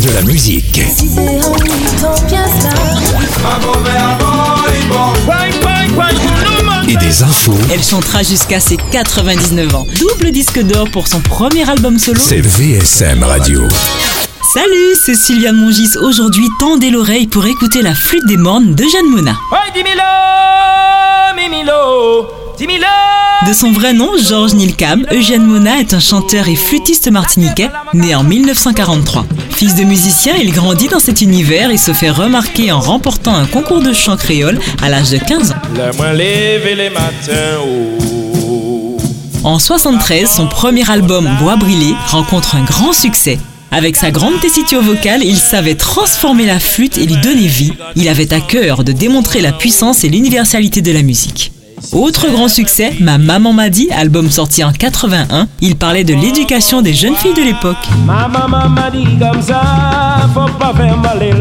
de la musique. Et des infos, Elle chantera jusqu'à ses 99 ans. Double disque d'or pour son premier album solo. c'est VSM Radio. Salut, c'est Sylviane Mongis. Aujourd'hui, tendez l'oreille pour écouter la flûte des mornes de Jeanne Mona. De son vrai nom, Georges Nilkam, Eugène Mona est un chanteur et flûtiste martiniquais, né en 1943. Fils de musicien, il grandit dans cet univers et se fait remarquer en remportant un concours de chant créole à l'âge de 15 ans. Les matins. En 73, son premier album Bois brûlé rencontre un grand succès. Avec sa grande tessiture vocale, il savait transformer la flûte et lui donner vie. Il avait à cœur de démontrer la puissance et l'universalité de la musique. Autre grand succès, Ma maman m'a dit, album sorti en 81, il parlait de l'éducation des jeunes filles de l'époque.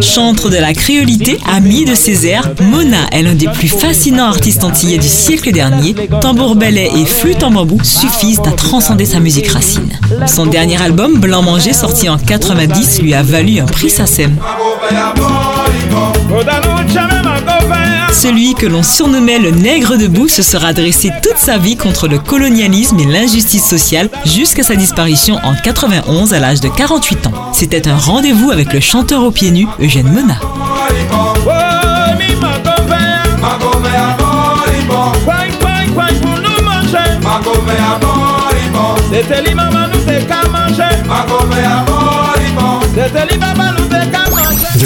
Chantre de la créolité, amie de Césaire, Mona est l'un des plus fascinants artistes antillais du siècle dernier. Tambour belay et flûte en bambou suffisent à transcender sa musique racine. Son dernier album, Blanc Manger, sorti en 90, lui a valu un prix SACEM. Celui que l'on surnommait le nègre debout se sera dressé toute sa vie contre le colonialisme et l'injustice sociale jusqu'à sa disparition en 91 à l'âge de 48 ans. C'était un rendez-vous avec le chanteur aux pieds nus Eugène manger. C'était